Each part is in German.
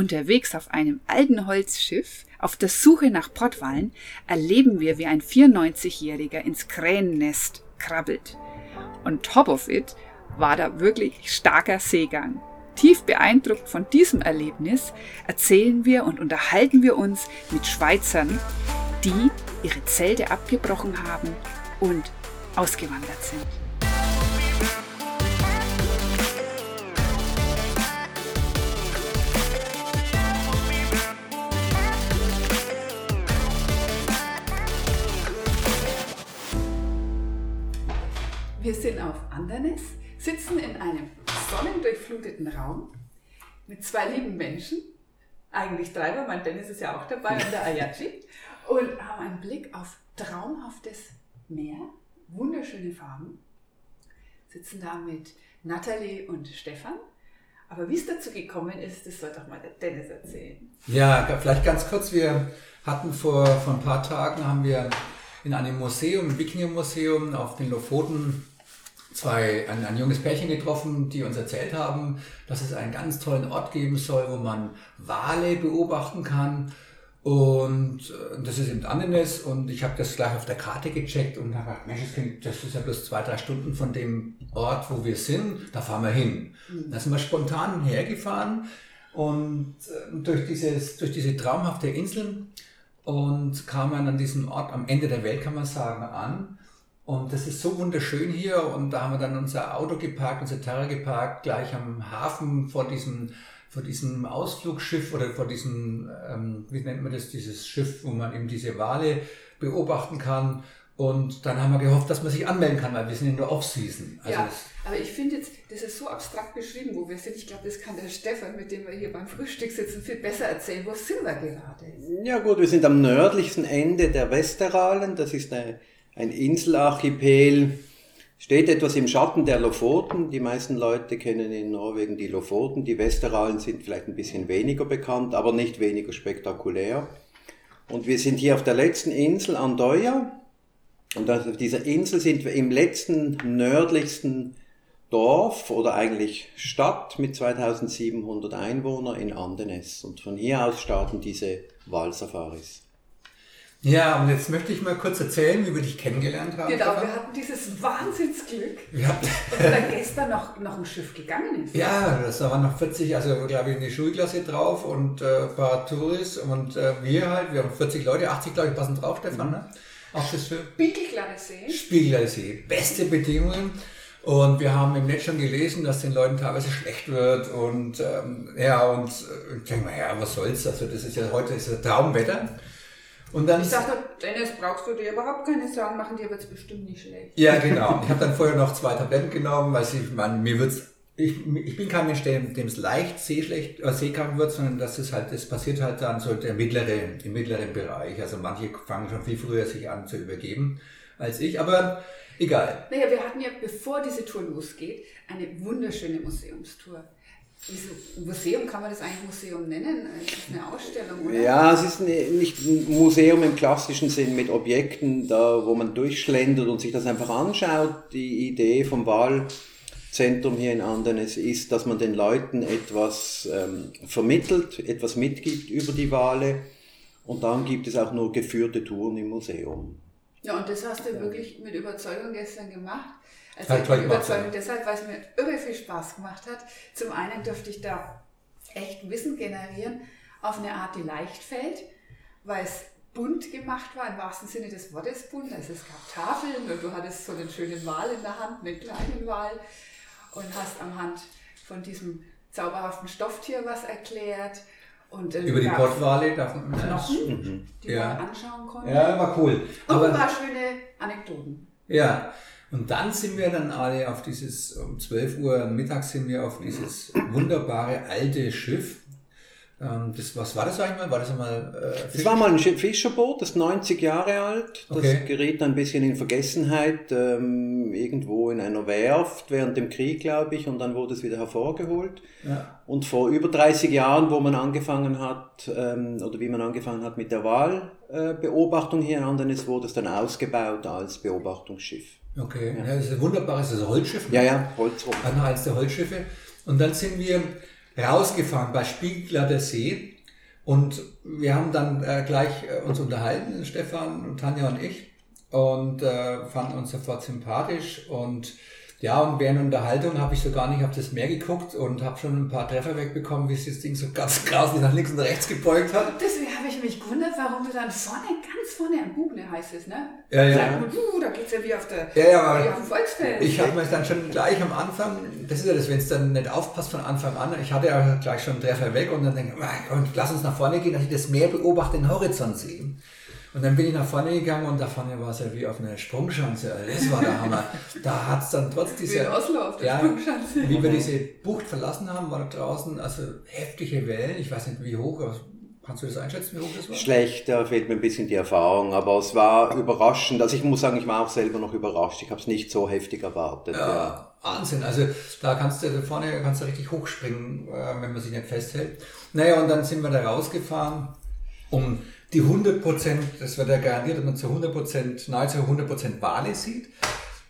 Unterwegs auf einem alten Holzschiff auf der Suche nach Pottwalen erleben wir, wie ein 94-Jähriger ins Kränennest krabbelt. Und top of it war da wirklich starker Seegang. Tief beeindruckt von diesem Erlebnis erzählen wir und unterhalten wir uns mit Schweizern, die ihre Zelte abgebrochen haben und ausgewandert sind. Wir sind auf Andernes, sitzen in einem sonnendurchfluteten Raum mit zwei lieben Menschen, eigentlich drei, weil mein Dennis ist ja auch dabei und der Ayachi, und haben einen Blick auf traumhaftes Meer, wunderschöne Farben, sitzen da mit Nathalie und Stefan. Aber wie es dazu gekommen ist, das soll doch mal der Dennis erzählen. Ja, vielleicht ganz kurz. Wir hatten vor, vor ein paar Tagen, haben wir in einem Museum, im Wikinger-Museum auf den Lofoten zwei, ein, ein junges Pärchen getroffen, die uns erzählt haben, dass es einen ganz tollen Ort geben soll, wo man Wale beobachten kann. Und äh, das ist eben Andenes und ich habe das gleich auf der Karte gecheckt und habe gedacht, Mensch, das ist ja bloß zwei, drei Stunden von dem Ort, wo wir sind, da fahren wir hin. Mhm. Da sind wir spontan hergefahren und äh, durch, dieses, durch diese traumhafte Insel und kamen an diesem Ort am Ende der Welt, kann man sagen, an. Und das ist so wunderschön hier. Und da haben wir dann unser Auto geparkt, unser Terra geparkt, gleich am Hafen vor diesem, vor diesem Ausflugsschiff oder vor diesem, ähm, wie nennt man das, dieses Schiff, wo man eben diese Wale beobachten kann. Und dann haben wir gehofft, dass man sich anmelden kann, weil wir sind in der Off-Season. Also ja, aber ich finde jetzt, das ist so abstrakt beschrieben, wo wir sind. Ich glaube, das kann der Stefan, mit dem wir hier beim Frühstück sitzen, viel besser erzählen. Wo sind wir gerade? Ja gut, wir sind am nördlichsten Ende der Westeralen. Das ist eine ein Inselarchipel, steht etwas im Schatten der Lofoten. Die meisten Leute kennen in Norwegen die Lofoten. Die Westeralen sind vielleicht ein bisschen weniger bekannt, aber nicht weniger spektakulär. Und wir sind hier auf der letzten Insel Andøya. Und auf dieser Insel sind wir im letzten nördlichsten Dorf oder eigentlich Stadt mit 2700 Einwohnern in Andenes. Und von hier aus starten diese Walsafaris. Ja, und jetzt möchte ich mal kurz erzählen, wie wir dich kennengelernt haben. Genau, wir hatten dieses Wahnsinnsglück, ja. dass da gestern noch, noch ein Schiff gegangen ist. Ja, das waren noch 40, also glaube ich, eine Schulklasse drauf und äh, ein paar Touris und äh, wir halt, wir haben 40 Leute, 80 glaube ich passen drauf, Stefan, mhm. ne? Auch das Schiff. Spiegelglatte See. Spiegelglatte See, beste Bedingungen. Und wir haben im Netz schon gelesen, dass den Leuten teilweise schlecht wird und ähm, ja, und äh, ich denke mal, ja, was soll's, also das ist ja heute ist ja Traumwetter. Und dann, ich sagte, Dennis, brauchst du dir überhaupt keine Sorgen machen, dir wird es bestimmt nicht schlecht. Ja, genau. Ich habe dann vorher noch zwei Tabletten genommen, weil ich, man, mir wird's, ich, ich bin kein Mensch, dem, es leicht seeschlecht, äh, seekrank wird, sondern das ist halt, das passiert halt dann so der mittlere, im mittleren Bereich. Also manche fangen schon viel früher sich an zu übergeben als ich, aber egal. Naja, wir hatten ja, bevor diese Tour losgeht, eine wunderschöne Museumstour. Ein Museum, kann man das eigentlich Museum nennen? Es ist eine Ausstellung, oder? Ja, es ist nicht ein Museum im klassischen Sinn mit Objekten, da, wo man durchschlendert und sich das einfach anschaut. Die Idee vom Wahlzentrum hier in Andenes ist, dass man den Leuten etwas ähm, vermittelt, etwas mitgibt über die Wale. Und dann gibt es auch nur geführte Touren im Museum. Ja, und das hast du wirklich mit Überzeugung gestern gemacht. Also ich bin überzeugt deshalb, weil es mir irre viel Spaß gemacht hat. Zum einen durfte ich da echt Wissen generieren auf eine Art, die leicht fällt, weil es bunt gemacht war, im wahrsten Sinne des Wortes bunt. Also es gab Tafeln und du hattest so einen schönen Wal in der Hand, einen kleinen Wal und hast am Hand von diesem zauberhaften Stofftier was erklärt. Und, äh, Über die Pottwale darf man Knochen, mhm. die ja. man anschauen konnte. Ja, war cool. Und Aber, ein paar schöne Anekdoten. Ja, und dann sind wir dann alle auf dieses, um 12 Uhr mittags sind wir auf dieses wunderbare alte Schiff. Ähm, das, was war das eigentlich mal? War das einmal? Äh, das war mal ein Fischerboot, das ist 90 Jahre alt. Das okay. geriet ein bisschen in Vergessenheit, ähm, irgendwo in einer Werft während dem Krieg, glaube ich, und dann wurde es wieder hervorgeholt. Ja. Und vor über 30 Jahren, wo man angefangen hat, ähm, oder wie man angefangen hat mit der Wahlbeobachtung hier in Andenes, wurde es dann ausgebaut als Beobachtungsschiff. Okay, ja. ja das ist ein wunderbares das ist ein Holzschiff. Ne? Ja, ja, Holzrumpf. Einer als der Holzschiffe. Und dann sind wir rausgefahren bei Spiegler See und wir haben dann äh, gleich äh, uns unterhalten, Stefan und Tanja und ich und äh, fanden uns sofort sympathisch und ja, und während der Unterhaltung habe ich so gar nicht auf das Meer geguckt und habe schon ein paar Treffer wegbekommen, wie sich das Ding so ganz grauslich nach links und rechts gebeugt hat. Deswegen habe ich mich gewundert, warum du dann vorne, ganz vorne am Bugne heißt es, ne? Ja, ja. Sag, uh, da geht's ja wie auf der ja, ja, aber wie auf dem Volksfest. Ich habe mir dann schon gleich am Anfang, das ist ja das, wenn es dann nicht aufpasst von Anfang an, ich hatte ja gleich schon einen Treffer weg und dann denke ich, lass uns nach vorne gehen, dass ich das Meer beobachte, den Horizont sehe. Und dann bin ich nach vorne gegangen und da vorne war es ja wie auf einer Sprungschanze. Das war der Hammer. Da hat es dann trotz dieser. Wie in Oslo auf der ja, Sprungschanze. Wie wir diese Bucht verlassen haben, war da draußen also heftige Wellen. Ich weiß nicht wie hoch, aber kannst du das einschätzen, wie hoch das war? Schlecht, da fehlt mir ein bisschen die Erfahrung, aber es war überraschend. Also ich muss sagen, ich war auch selber noch überrascht. Ich habe es nicht so heftig erwartet. Ja, ja. Wahnsinn. Also da kannst du da vorne kannst du richtig hochspringen, äh, wenn man sich nicht festhält. Naja, und dann sind wir da rausgefahren, um die 100 Prozent, das wird ja garantiert, dass man zu 100 Prozent, nahezu 100 Prozent Wale sieht.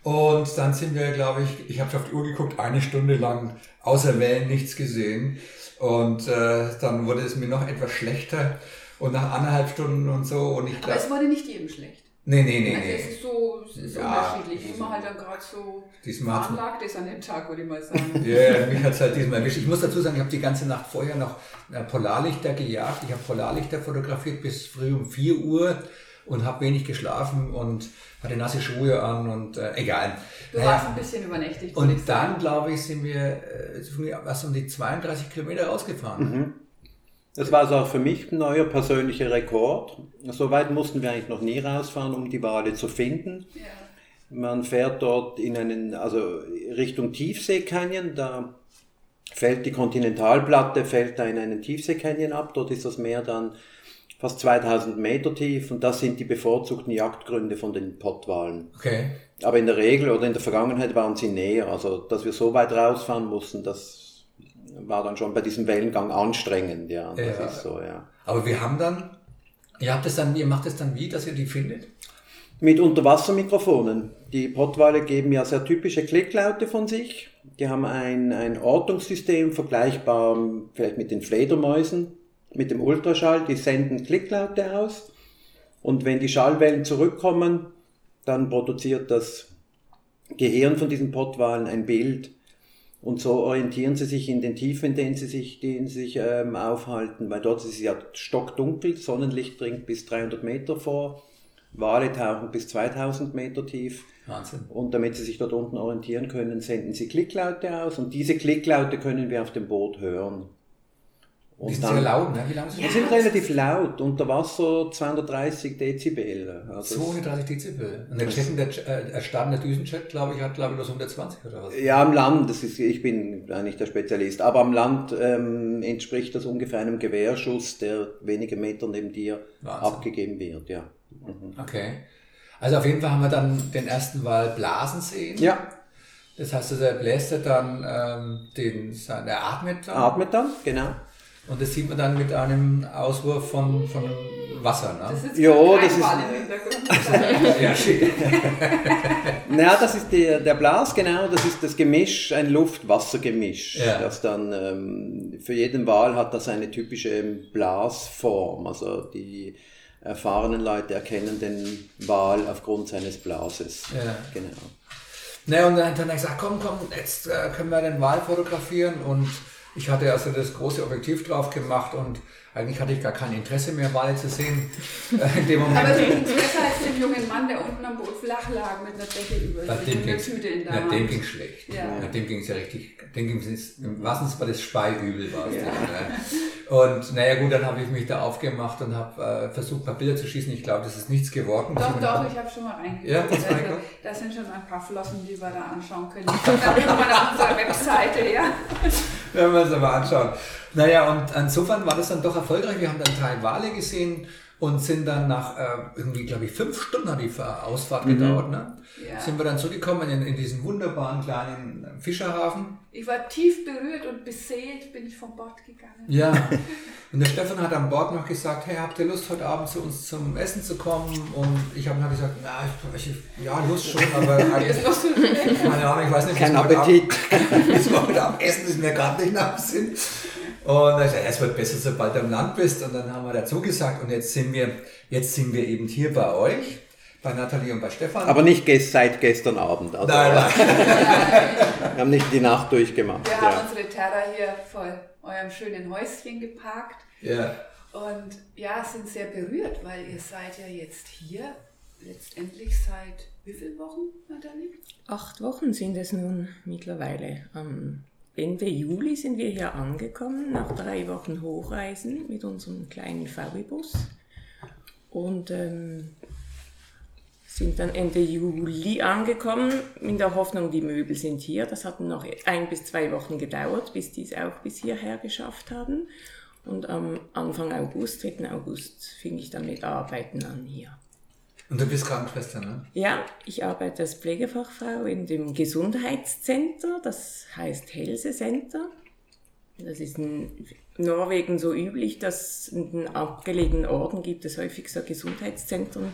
Und dann sind wir, glaube ich, ich habe auf die Uhr geguckt, eine Stunde lang außer Wellen nichts gesehen. Und äh, dann wurde es mir noch etwas schlechter. Und nach anderthalb Stunden und so. Und ich glaub, Aber es wurde nicht jedem schlecht. Nee, nee, nee. Also nee. es ist so es ist ja, unterschiedlich. Immer halt dann gerade so veranlagt ist an dem Tag, würde ich mal sagen. Ja, yeah, mich hat es halt diesmal erwischt. Ich muss dazu sagen, ich habe die ganze Nacht vorher noch äh, Polarlichter gejagt. Ich habe Polarlichter fotografiert bis früh um 4 Uhr und habe wenig geschlafen und hatte nasse Schuhe an und äh, egal. Du naja, warst ein bisschen übernächtigt. Und dann, glaube ich, sind wir äh, was um die 32 Kilometer rausgefahren. Mhm. Das war also auch für mich ein neuer persönlicher Rekord. So weit mussten wir eigentlich noch nie rausfahren, um die Wale zu finden. Ja. Man fährt dort in einen, also Richtung Tiefseekanyon, da fällt die Kontinentalplatte, fällt da in einen Tiefseekanyon ab. Dort ist das Meer dann fast 2000 Meter tief und das sind die bevorzugten Jagdgründe von den Pottwalen. Okay. Aber in der Regel oder in der Vergangenheit waren sie näher. Also, dass wir so weit rausfahren mussten, das war dann schon bei diesem Wellengang anstrengend, ja. Das ja. ist so, ja. Aber wir haben dann, ihr habt es dann, ihr macht es dann wie, dass ihr die findet? Mit Unterwassermikrofonen. Die Pottwale geben ja sehr typische Klicklaute von sich. Die haben ein, ein Ortungssystem vergleichbar vielleicht mit den Fledermäusen, mit dem Ultraschall. Die senden Klicklaute aus. Und wenn die Schallwellen zurückkommen, dann produziert das Gehirn von diesen Pottwalen ein Bild und so orientieren sie sich in den Tiefen, in denen sie sich, denen sie sich ähm, aufhalten, weil dort ist es ja stockdunkel, Sonnenlicht dringt bis 300 Meter vor, Wale tauchen bis 2000 Meter tief. Wahnsinn. Und damit sie sich dort unten orientieren können, senden sie Klicklaute aus und diese Klicklaute können wir auf dem Boot hören. Und die sind dann, sehr laut, ne? Wie lang sind die? sind relativ laut, unter Wasser 230 Dezibel. Also 230 Dezibel. Und der, Jet, der, äh, der Düsenjet, glaube ich, hat, glaube ich, bloß 120 oder was? Ja, am Land, das ist, ich bin nicht der Spezialist, aber am Land ähm, entspricht das ungefähr einem Gewehrschuss, der wenige Meter neben dir Wahnsinn. abgegeben wird, ja. Mhm. Okay. Also auf jeden Fall haben wir dann den ersten Wal blasen sehen. Ja. Das heißt, also er bläst dann ähm, den, er atmet dann. Atmet dann, genau. Und das sieht man dann mit einem Auswurf von, von Wasser, ne? Das ist ja, das ist. ja, naja, das ist der, der Blas, genau, das ist das Gemisch, ein Luft-Wasser-Gemisch. Ja. Das dann, ähm, für jeden Wal hat das eine typische Blasform. Also die erfahrenen Leute erkennen den Wal aufgrund seines Blases. Ja. Genau. Naja, und dann hat er gesagt, komm, komm, jetzt äh, können wir den Wal fotografieren und ich hatte also das große Objektiv drauf gemacht und eigentlich hatte ich gar kein Interesse mehr, Wale zu sehen. Äh, in dem Moment. Aber du besser als den jungen Mann, der unten am Boot flach lag mit einer Decke über sich dem ging's, Tüte in der na, Hand. Dem ging schlecht. Ja. Ja, dem ging es ja richtig, dem ging es, Sinne war das Speiübel. War ja. Ne? Und naja gut, dann habe ich mich da aufgemacht und habe äh, versucht, ein paar Bilder zu schießen. Ich glaube, das ist nichts geworden. Doch, doch, ich habe schon mal reingeguckt. Ja, das also, da sind schon ein paar Flossen, die wir da anschauen können. Dann irgendwann auf unserer Webseite, ja. Wenn wir uns aber anschauen. Naja, und insofern war das dann doch erfolgreich. Wir haben dann Teil Wale gesehen und sind dann nach äh, irgendwie, glaube ich, fünf Stunden hat die Ausfahrt mhm. gedauert, ne? Ja. Sind wir dann zurückgekommen in, in diesen wunderbaren kleinen Fischerhafen. Ich war tief berührt und beseelt bin ich vom Bord gegangen. Ja. Und der Stefan hat an Bord noch gesagt, hey, habt ihr Lust, heute Abend zu uns zum Essen zu kommen? Und ich habe dann gesagt, na, ich, ich, ja, Lust schon, aber eigentlich, keine Ahnung, ich weiß nicht, Kein Appetit. Abend, heute Abend essen ist mir gerade nicht nach Sinn. Und er sagt, es wird besser, sobald du am Land bist. Und dann haben wir dazu gesagt, und jetzt sind wir, jetzt sind wir eben hier bei euch, bei Nathalie und bei Stefan. Aber nicht seit gestern Abend. Also nein, nein. wir haben nicht die Nacht durchgemacht. Wir ja. haben unsere Terra hier vor eurem schönen Häuschen geparkt. Ja. Und ja, sind sehr berührt, weil ihr seid ja jetzt hier letztendlich seit wie vielen Wochen, Nathalie? Acht Wochen sind es nun mittlerweile. Am Ende Juli sind wir hier angekommen, nach drei Wochen Hochreisen mit unserem kleinen VW-Bus. Und ähm, sind dann Ende Juli angekommen, in der Hoffnung, die Möbel sind hier. Das hat noch ein bis zwei Wochen gedauert, bis die es auch bis hierher geschafft haben. Und am Anfang August, 3. August, fing ich dann mit Arbeiten an hier. Und du bist Krankenschwester, ne? Ja, ich arbeite als Pflegefachfrau in dem Gesundheitscenter, das heißt Helse Center. Das ist in Norwegen so üblich, dass in den abgelegenen Orten gibt es häufig so Gesundheitszentren,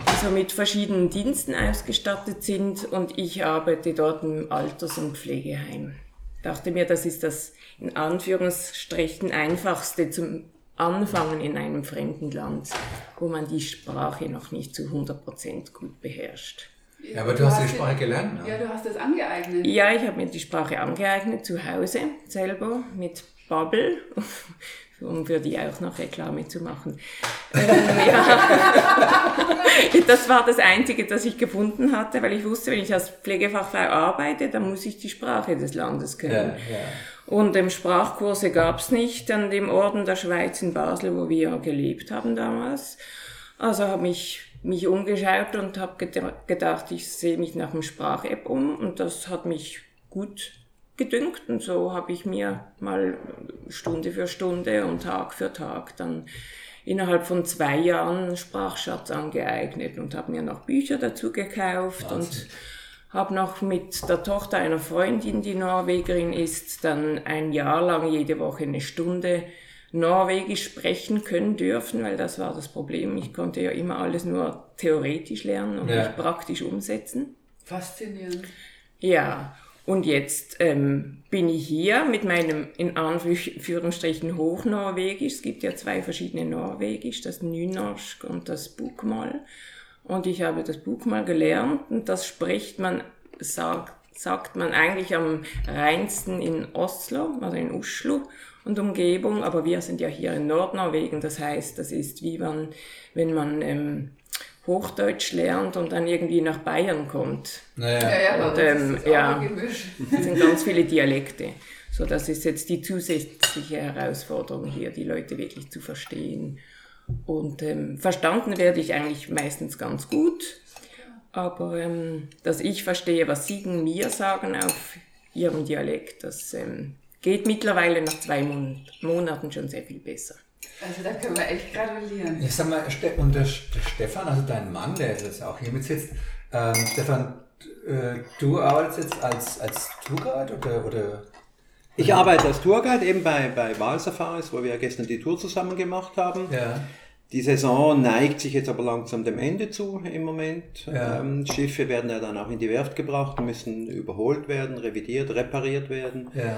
die so mit verschiedenen Diensten ausgestattet sind und ich arbeite dort im Alters- und Pflegeheim. Dachte mir, das ist das in Anführungsstrichen einfachste zum Anfangen in einem fremden Land, wo man die Sprache noch nicht zu 100% gut beherrscht. Ja, aber du, du hast, hast die Sprache gelernt. Ne? Ja, du hast das angeeignet. Ja, ich habe mir die Sprache angeeignet zu Hause selber mit Bubble, um für die auch noch Reklame zu machen. ähm, das war das Einzige, das ich gefunden hatte, weil ich wusste, wenn ich als Pflegefachfrau arbeite, dann muss ich die Sprache des Landes können. Ja, ja. Und ähm, Sprachkurse gab es nicht an dem Orden der Schweiz in Basel, wo wir gelebt haben damals. Also habe ich mich umgeschaut und habe gedacht, ich sehe mich nach dem Sprach-App um und das hat mich gut gedünkt und so habe ich mir mal Stunde für Stunde und Tag für Tag dann innerhalb von zwei Jahren einen Sprachschatz angeeignet und habe mir noch Bücher dazu gekauft Wahnsinn. und habe noch mit der Tochter einer Freundin, die Norwegerin ist, dann ein Jahr lang jede Woche eine Stunde Norwegisch sprechen können dürfen, weil das war das Problem. Ich konnte ja immer alles nur theoretisch lernen und ja. nicht praktisch umsetzen. Faszinierend. Ja, und jetzt ähm, bin ich hier mit meinem in Anführungsstrichen Hochnorwegisch. Es gibt ja zwei verschiedene Norwegisch, das Nynorsk und das Bukmal. Und ich habe das Buch mal gelernt und das spricht man, sagt, sagt man eigentlich am reinsten in Oslo, also in Oslo und Umgebung, aber wir sind ja hier in Nordnorwegen, das heißt, das ist wie man, wenn man ähm, Hochdeutsch lernt und dann irgendwie nach Bayern kommt. Naja. Ja, ja, und, ähm, ja, es sind ganz viele Dialekte. So, das ist jetzt die zusätzliche Herausforderung hier, die Leute wirklich zu verstehen. Und ähm, verstanden werde ich eigentlich meistens ganz gut, aber ähm, dass ich verstehe, was Sie mir sagen auf Ihrem Dialekt, das ähm, geht mittlerweile nach zwei Mon Monaten schon sehr viel besser. Also da können wir echt gratulieren. Ich sag mal, und der, Stefan, also dein Mann, der jetzt auch hier mit sitzt, ähm, Stefan, äh, du arbeitest jetzt als, als Tourguide oder, oder ich arbeite als Tourguide eben bei, bei Wahlsafaris, wo wir ja gestern die Tour zusammen gemacht haben. Ja. Die Saison neigt sich jetzt aber langsam dem Ende zu im Moment. Ja. Ähm, Schiffe werden ja dann auch in die Werft gebracht, müssen überholt werden, revidiert, repariert werden. Ja.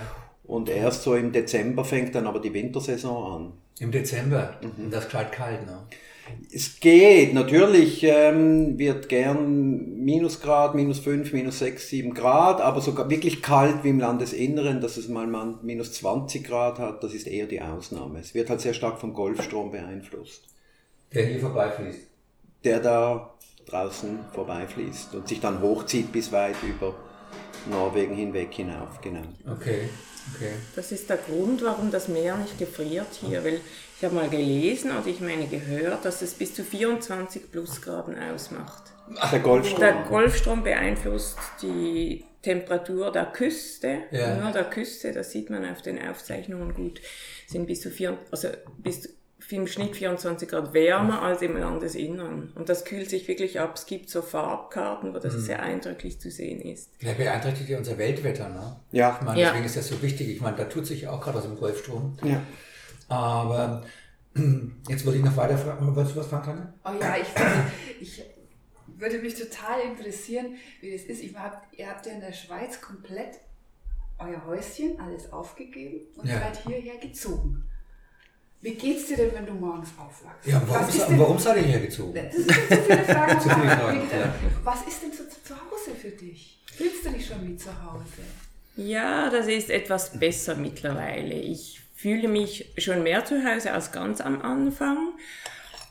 Und erst so im Dezember fängt dann aber die Wintersaison an. Im Dezember? Mhm. Das ist kalt, ne? Es geht, natürlich ähm, wird gern Minusgrad, minus 5, minus 6, 7 Grad, aber sogar wirklich kalt wie im Landesinneren, dass es mal minus 20 Grad hat, das ist eher die Ausnahme. Es wird halt sehr stark vom Golfstrom beeinflusst. Der hier vorbeifließt. Der da draußen vorbeifließt und sich dann hochzieht bis weit über Norwegen hinweg hinauf, genau. Okay, okay. Das ist der Grund, warum das Meer nicht gefriert hier, weil ich habe mal gelesen und ich meine gehört, dass es bis zu 24 Plusgraden ausmacht. Ach, der Golfstrom. Der Golfstrom beeinflusst die Temperatur der Küste, ja. nur der Küste, das sieht man auf den Aufzeichnungen gut, sind bis zu, vier, also bis im Schnitt 24 Grad wärmer als im Landesinnern. Und das kühlt sich wirklich ab. Es gibt so Farbkarten, wo das mhm. sehr eindrücklich zu sehen ist. Ja, beeinträchtigt ja unser Weltwetter, ne? Ja. Ich meine, deswegen ja. ist das so wichtig. Ich meine, da tut sich auch gerade was im Golfstrom. Ja. Aber jetzt wollte ich noch weiter fragen. Wolltest du was fragen, Tanja? Oh ja, ich, würde, ich würde mich total interessieren, wie das ist. Ich hab, ihr habt ja in der Schweiz komplett euer Häuschen, alles aufgegeben und ja. seid hierher gezogen. Wie geht's dir denn, wenn du morgens aufwachst? Ja, warum, ist denn, warum seid ihr hergezogen? Das sind zu viele Fragen. zu viele Fragen ja. Was ist denn zu, zu Hause für dich? Fühlst du dich schon wie zu Hause? Ja, das ist etwas besser mittlerweile. Ich fühle mich schon mehr zu Hause als ganz am Anfang.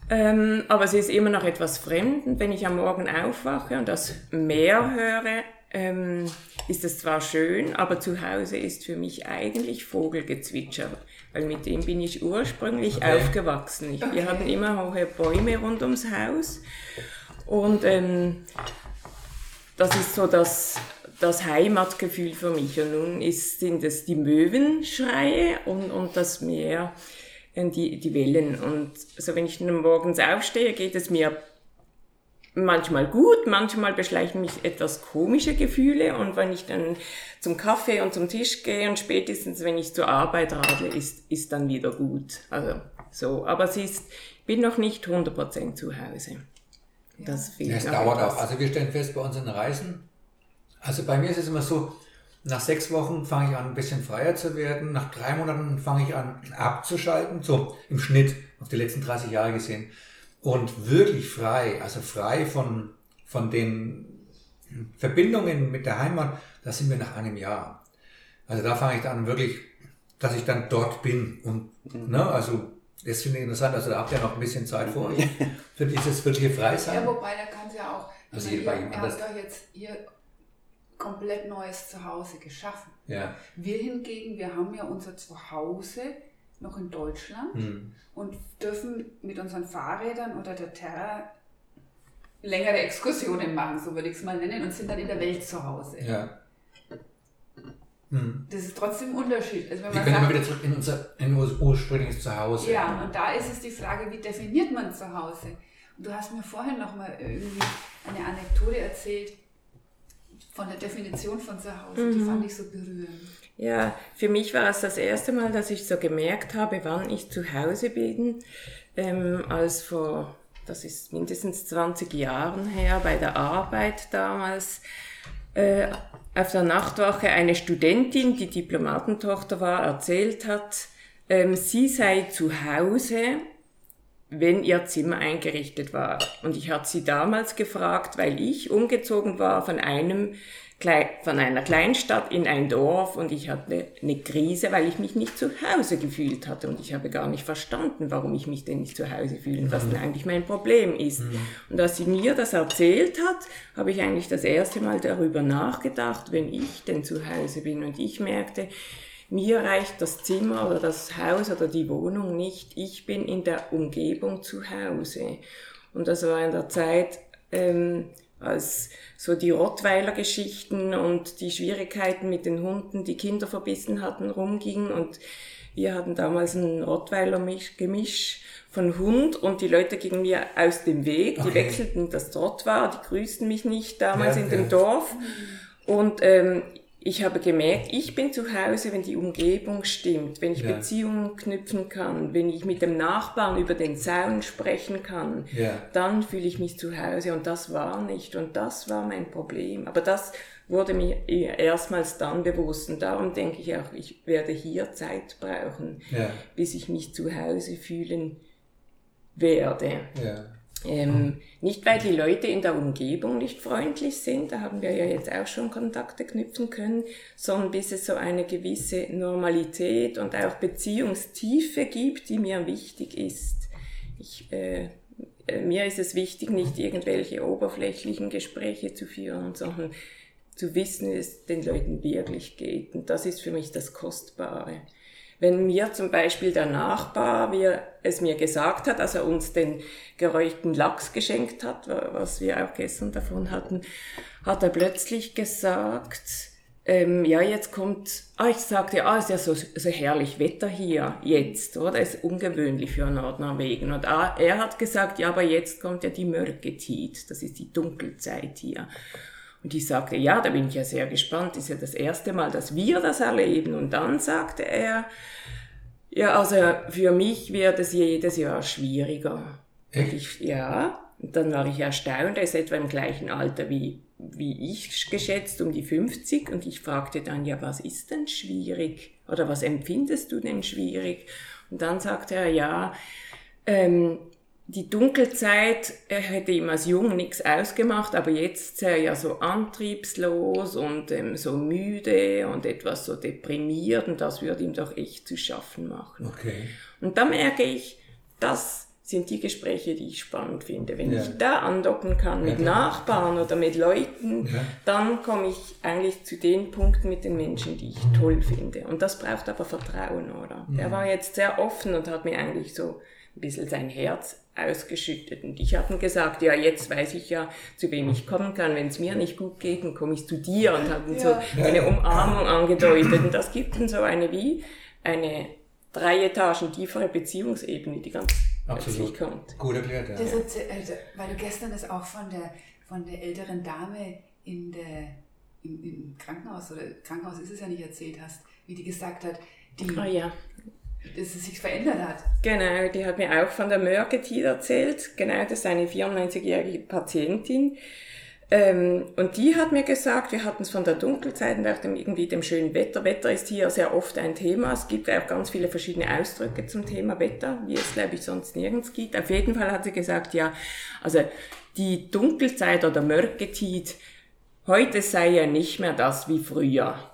Ähm, aber es ist immer noch etwas fremd. Und wenn ich am Morgen aufwache und das Meer höre, ähm, ist es zwar schön, aber zu Hause ist für mich eigentlich Vogelgezwitscher, weil mit dem bin ich ursprünglich okay. aufgewachsen. Ich, okay. Wir hatten immer hohe Bäume rund ums Haus und ähm, das ist so das, das Heimatgefühl für mich. Und nun ist, sind es die Möwenschreie und, und das Meer, äh, die, die Wellen. Und so wenn ich dann morgens aufstehe, geht es mir manchmal gut, manchmal beschleichen mich etwas komische Gefühle und wenn ich dann zum Kaffee und zum Tisch gehe und spätestens wenn ich zur Arbeit radle, ist, ist dann wieder gut. Also so, aber es ist, ich bin noch nicht 100% zu Hause. Das fehlt ja, es dauert etwas. auch. Also wir stellen fest bei unseren Reisen, also bei mir ist es immer so, nach sechs Wochen fange ich an, ein bisschen freier zu werden. Nach drei Monaten fange ich an, abzuschalten, so im Schnitt auf die letzten 30 Jahre gesehen und wirklich frei, also frei von, von den Verbindungen mit der Heimat, da sind wir nach einem Jahr. Also da fange ich dann wirklich, dass ich dann dort bin und, mhm. ne, also, das finde ich interessant, also da habt ihr noch ein bisschen Zeit vor euch für dieses wirkliche Freisein. Ja, wobei, da kann es ja auch, also hier bei ihm anders. doch jetzt hier komplett neues Zuhause geschaffen. Ja. Wir hingegen, wir haben ja unser Zuhause noch in Deutschland mhm. und dürfen mit unseren Fahrrädern oder der Terra längere Exkursionen machen, so würde ich es mal nennen, und sind dann in der Welt zu Hause. Ja. Mhm. Das ist trotzdem ein Unterschied. Also wenn Wir können sagt, immer wieder zurück in unser, in unser ursprüngliches Zuhause. Ja, und da ist es die Frage, wie definiert man Zuhause? Und du hast mir vorhin noch mal irgendwie eine Anekdote erzählt von der Definition von Zuhause, mhm. die fand ich so berührend. Ja, für mich war es das erste Mal, dass ich so gemerkt habe, wann ich zu Hause bin, ähm, als vor, das ist mindestens 20 Jahren her, bei der Arbeit damals, äh, auf der Nachtwache eine Studentin, die Diplomatentochter war, erzählt hat, ähm, sie sei zu Hause, wenn ihr Zimmer eingerichtet war. Und ich hatte sie damals gefragt, weil ich umgezogen war von einem von einer Kleinstadt in ein Dorf und ich hatte eine Krise, weil ich mich nicht zu Hause gefühlt hatte und ich habe gar nicht verstanden, warum ich mich denn nicht zu Hause fühle und was denn eigentlich mein Problem ist. Mhm. Und als sie mir das erzählt hat, habe ich eigentlich das erste Mal darüber nachgedacht, wenn ich denn zu Hause bin und ich merkte, mir reicht das Zimmer oder das Haus oder die Wohnung nicht, ich bin in der Umgebung zu Hause. Und das war in der Zeit, ähm, so die Rottweiler-Geschichten und die Schwierigkeiten mit den Hunden, die Kinder verbissen hatten, rumgingen. Und wir hatten damals ein Rottweiler-Gemisch von Hund und die Leute gingen mir aus dem Weg. Okay. Die wechselten das Rottweiler, die grüßten mich nicht damals ja, in dem Dorf. Und ähm, ich habe gemerkt, ich bin zu Hause, wenn die Umgebung stimmt, wenn ich ja. Beziehungen knüpfen kann, wenn ich mit dem Nachbarn über den Zaun sprechen kann, ja. dann fühle ich mich zu Hause und das war nicht und das war mein Problem. Aber das wurde mir erstmals dann bewusst und darum denke ich auch, ich werde hier Zeit brauchen, ja. bis ich mich zu Hause fühlen werde. Ähm, nicht, weil die Leute in der Umgebung nicht freundlich sind, da haben wir ja jetzt auch schon Kontakte knüpfen können, sondern bis es so eine gewisse Normalität und auch Beziehungstiefe gibt, die mir wichtig ist. Ich, äh, äh mir ist es wichtig, nicht irgendwelche oberflächlichen Gespräche zu führen, sondern zu wissen, wie es den Leuten wirklich geht. Und das ist für mich das Kostbare. Wenn mir zum Beispiel der Nachbar wie er es mir gesagt hat, als er uns den geräuchten Lachs geschenkt hat, was wir auch gestern davon hatten, hat er plötzlich gesagt, ähm, ja, jetzt kommt, ah, ich sagte, ah, ist ja so, so herrlich Wetter hier, jetzt, oder? Ist ungewöhnlich für Nordnorwegen. Und ah, er hat gesagt, ja, aber jetzt kommt ja die Mörketit, das ist die Dunkelzeit hier. Und ich sagte, ja, da bin ich ja sehr gespannt, ist ja das erste Mal, dass wir das erleben. Und dann sagte er, ja, also für mich wird es jedes Jahr schwieriger. Echt? Ich, ja, Und dann war ich erstaunt, er ist etwa im gleichen Alter wie, wie ich geschätzt, um die 50. Und ich fragte dann, ja, was ist denn schwierig? Oder was empfindest du denn schwierig? Und dann sagte er, ja, ähm, die Dunkelzeit er hätte ihm als Jung nichts ausgemacht, aber jetzt ist er ja so antriebslos und ähm, so müde und etwas so deprimiert und das würde ihm doch echt zu schaffen machen. Okay. Und da merke ich, das sind die Gespräche, die ich spannend finde. Wenn ja. ich da andocken kann mit ja, Nachbarn oder mit Leuten, ja. dann komme ich eigentlich zu den Punkten mit den Menschen, die ich toll finde. Und das braucht aber Vertrauen, oder? Der war jetzt sehr offen und hat mir eigentlich so ein bisschen sein Herz ausgeschüttet. Und ich habe ihm gesagt, ja, jetzt weiß ich ja, zu wem ich kommen kann. Wenn es mir nicht gut geht, dann komme ich zu dir und habe so eine Umarmung angedeutet. Und das gibt dann so eine wie eine drei Etagen tiefere Beziehungsebene, die ganz Absolut. kommt. Gut erklärt, ja. Das also, weil du gestern das auch von der, von der älteren Dame in der, im, im Krankenhaus, oder Krankenhaus ist es ja nicht erzählt hast, wie die gesagt hat, die, oh ja. Dass es sich verändert hat. Genau, die hat mir auch von der Mörketit erzählt. Genau, das ist eine 94-jährige Patientin, ähm, und die hat mir gesagt, wir hatten es von der Dunkelzeit nach dem, irgendwie dem schönen Wetter. Wetter ist hier sehr oft ein Thema. Es gibt auch ganz viele verschiedene Ausdrücke zum Thema Wetter, wie es, glaube ich, sonst nirgends gibt. Auf jeden Fall hat sie gesagt, ja, also die Dunkelzeit oder Mörketit, heute sei ja nicht mehr das wie früher.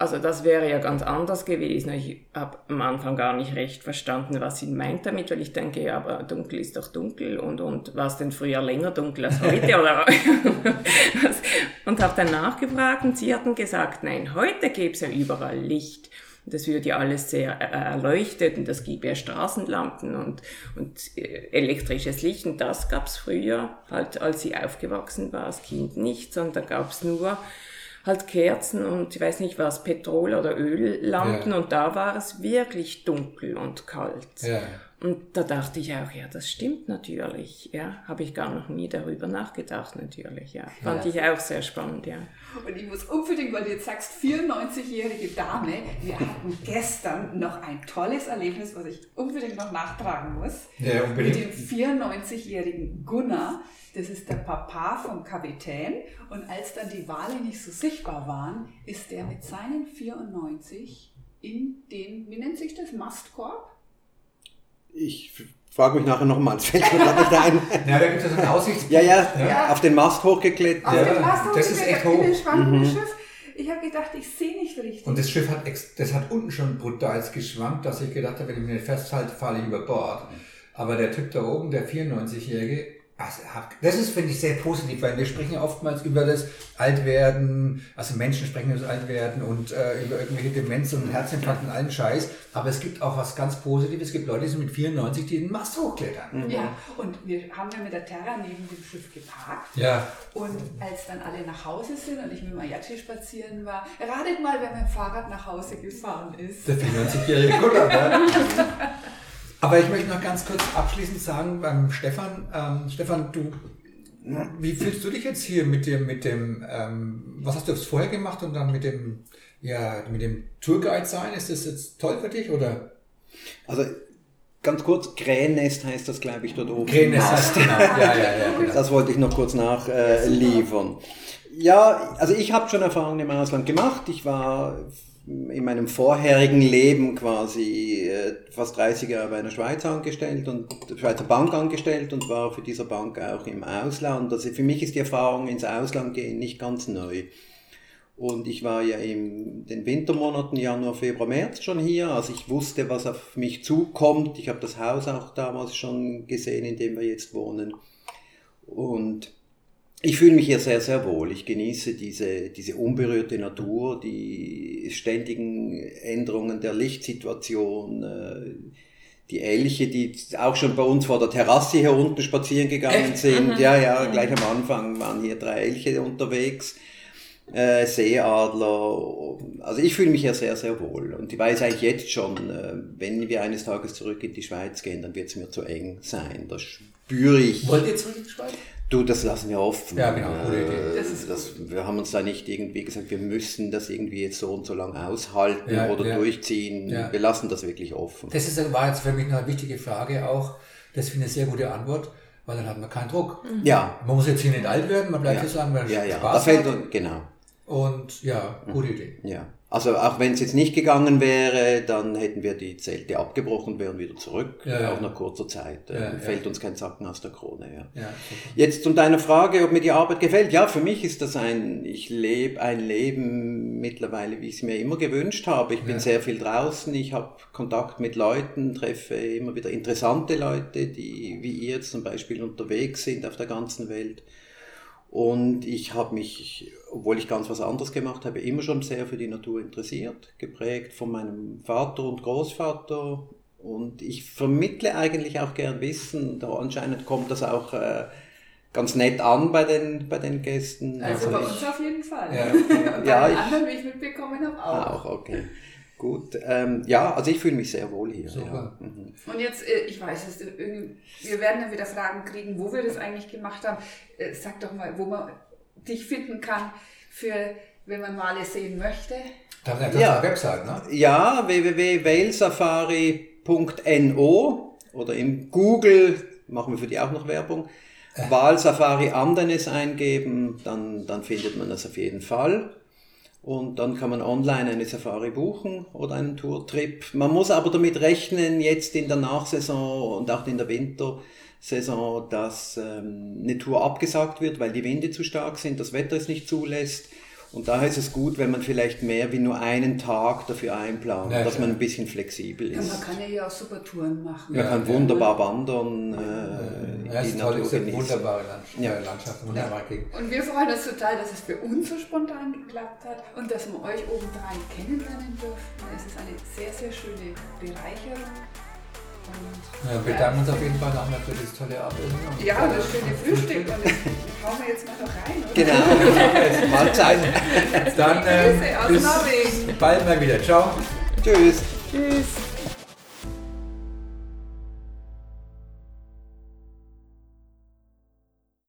Also das wäre ja ganz anders gewesen. Ich habe am Anfang gar nicht recht verstanden, was sie meint damit, weil ich denke, ja, aber dunkel ist doch dunkel und, und war es denn früher länger dunkel als heute? oder und habe dann nachgefragt und sie hatten gesagt, nein, heute gäbe es ja überall Licht. Das würde ja alles sehr äh, erleuchtet und das gäbe ja Straßenlampen und, und äh, elektrisches Licht und das gab es früher, halt als sie aufgewachsen war als Kind nicht, sondern gab es nur halt Kerzen und ich weiß nicht was, Petrol- oder Öllampen ja. und da war es wirklich dunkel und kalt. Ja. Und da dachte ich auch, ja, das stimmt natürlich, ja, habe ich gar noch nie darüber nachgedacht, natürlich, ja. Fand ja. ich auch sehr spannend, ja. Und ich muss unbedingt, weil du jetzt sagst, 94-jährige Dame, wir hatten gestern noch ein tolles Erlebnis, was ich unbedingt noch nachtragen muss. Ja, unbedingt. Mit dem 94-jährigen Gunnar, das ist der Papa vom Kapitän. Und als dann die Wale nicht so sichtbar waren, ist der mit seinen 94 in den, wie nennt sich das, Mastkorb? Ich frage mich nachher nochmal, es fällt mir gerade nicht ein. Ja, da gibt es so einen Aussichtspunkt. Ja, ja, ja, auf den Mast hochgeklettert. Auf ja, den Mast hochgeklettert, das ist echt hoch. Mhm. Schiff. Ich habe gedacht, ich sehe nicht richtig. Und das Schiff hat, das hat unten schon brutal geschwankt, dass ich gedacht habe, wenn ich nicht festhalte, falle ich über Bord. Aber der Typ da oben, der 94-Jährige, also, das ist, finde ich, sehr positiv, weil wir sprechen ja oftmals über das Altwerden, also Menschen sprechen über das Altwerden und äh, über irgendwelche Demenz und Herzinfarkt und allen Scheiß. Aber es gibt auch was ganz Positives. Es gibt Leute, die sind mit 94, die den Mast hochklettern. Mhm. Ja, und wir haben ja mit der Terra neben dem Schiff geparkt. Ja. Und als dann alle nach Hause sind und ich mit Mayachi spazieren war, ratet mal, wer mit dem Fahrrad nach Hause gefahren ist. Der 94-jährige Kutter, ne? Aber ich möchte noch ganz kurz abschließend sagen, beim Stefan, ähm, Stefan, du, wie fühlst du dich jetzt hier mit dem, mit dem, ähm, was hast du vorher gemacht und dann mit dem, ja, mit dem Tourguide sein? Ist das jetzt toll für dich oder? Also ganz kurz, Krähennest heißt das, glaube ich, dort oben. Krähennest heißt genau. ja, ja, ja, genau. Das wollte ich noch kurz nachliefern. Äh, ja, also ich habe schon Erfahrungen im Ausland gemacht. Ich war in meinem vorherigen Leben quasi äh, fast 30 Jahre bei einer Schweizer angestellt und Schweizer Bank angestellt und war für diese Bank auch im Ausland. Also für mich ist die Erfahrung ins Ausland gehen nicht ganz neu. Und ich war ja in den Wintermonaten Januar, Februar, März schon hier. Also ich wusste, was auf mich zukommt. Ich habe das Haus auch damals schon gesehen, in dem wir jetzt wohnen. Und ich fühle mich hier sehr, sehr wohl. Ich genieße diese, diese unberührte Natur, die ständigen Änderungen der Lichtsituation, äh, die Elche, die auch schon bei uns vor der Terrasse hier unten spazieren gegangen Echt? sind. Mhm. Ja, ja, mhm. gleich am Anfang waren hier drei Elche unterwegs. Äh, Seeadler. Also ich fühle mich hier sehr, sehr wohl. Und ich weiß eigentlich jetzt schon, äh, wenn wir eines Tages zurück in die Schweiz gehen, dann wird es mir zu eng sein. Das spüre ich. Wollt ihr zurück in die Schweiz? Du, das lassen wir offen. Ja, genau, gute Idee. Das das, wir haben uns da nicht irgendwie gesagt, wir müssen das irgendwie jetzt so und so lange aushalten ja, oder ja. durchziehen. Ja. Wir lassen das wirklich offen. Das ist, war jetzt für mich eine wichtige Frage auch. Das finde ich eine sehr gute Antwort. weil dann hat man keinen Druck. Ja. Man muss jetzt hier nicht alt werden, man bleibt Ja. hier sagen, weil Ja, ja. Spaß Da fällt hat. genau. Und ja, gute Idee. Ja. Also auch wenn es jetzt nicht gegangen wäre, dann hätten wir die Zelte abgebrochen, wären wieder zurück, Ja, ja. auch nach kurzer Zeit. Äh, Ja, fällt uns kein Zacken aus der Krone. Ja. Jetzt zu deiner Frage, ob mir die Arbeit gefällt. Ja, für mich ist das ein, ich lebe ein Leben mittlerweile, wie ich es mir immer gewünscht habe. Ich bin sehr viel draußen, ich habe Kontakt mit Leuten, treffe immer wieder interessante Leute, die wie ihr jetzt zum Beispiel unterwegs sind auf der ganzen Welt. Und ich habe mich, obwohl ich ganz was anderes gemacht habe, immer schon sehr für die Natur interessiert, geprägt von meinem Vater und Großvater. Und ich vermittle eigentlich auch gern Wissen. Da anscheinend kommt das auch äh, ganz nett an bei den, bei den Gästen. Also bei ich- uns auf jeden Fall. Ja. Und bei Ja, den ich- anderen, wie ich mitbekommen habe, auch. auch, okay. Gut. Ähm, ja, also ich fühle mich sehr wohl hier. Super. Ja. Mhm. Und jetzt, äh, ich weiß es, irgendwie- wir werden dann wieder Fragen kriegen, wo wir das eigentlich gemacht haben. Äh, Sag doch mal, wo man dich finden kann, für wenn man Wale sehen möchte. Da haben wir einfach Ja. eine Website, ne? Ja, www.whalesafari.no oder im Google, machen wir für die auch noch Werbung, Walsafari Andenes eingeben, dann, dann findet man das auf jeden Fall. Und dann kann man online eine Safari buchen oder einen Tourtrip. Man muss aber damit rechnen, jetzt in der Nachsaison und auch in der Wintersaison, dass ähm, eine Tour abgesagt wird, weil die Winde zu stark sind, das Wetter es nicht zulässt. Und daher ist es gut, wenn man vielleicht mehr wie nur einen Tag dafür einplant, Ja, dass klar. man ein bisschen flexibel Ja, ist. man kann ja hier auch super Touren machen. Man Ja, kann ja. wunderbar wandern, äh, Ja, es die ist toll, Natur genießen. wunderbare Landschaft, Ja. äh, Landschaft wunderbar Gegend. Und wir freuen uns total, dass es für uns so spontan geklappt hat und dass wir euch obendrein kennenlernen durften. Es ist eine sehr, sehr schöne Bereicherung. Ja, wir bedanken uns auf jeden Fall nochmal für das tolle Abendessen. und, Ja, das schöne Frühstück. Und das hauen wir jetzt mal noch rein, oder? Genau, Mahlzeit. Dann Grüße aus äh, bis Norwegen. bald mal wieder. Ciao. Tschüss. Tschüss.